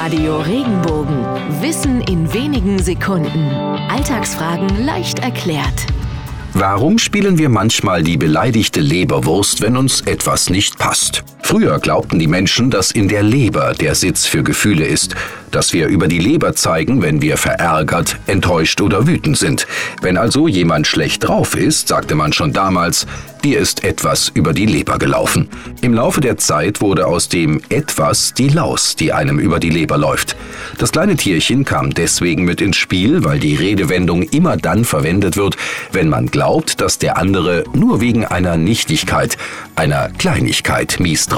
Radio Regenbogen. Wissen in wenigen Sekunden. Alltagsfragen leicht erklärt. Warum spielen wir manchmal die beleidigte Leberwurst, wenn uns etwas nicht passt? Früher glaubten die Menschen, dass in der Leber der Sitz für Gefühle ist, dass wir über die Leber zeigen, wenn wir verärgert, enttäuscht oder wütend sind. Wenn also jemand schlecht drauf ist, sagte man schon damals, dir ist etwas über die Leber gelaufen. Im Laufe der Zeit wurde aus dem etwas die Laus, die einem über die Leber läuft. Das kleine Tierchen kam deswegen mit ins Spiel, weil die Redewendung immer dann verwendet wird, wenn man glaubt, dass der andere nur wegen einer Nichtigkeit, einer Kleinigkeit mies drauf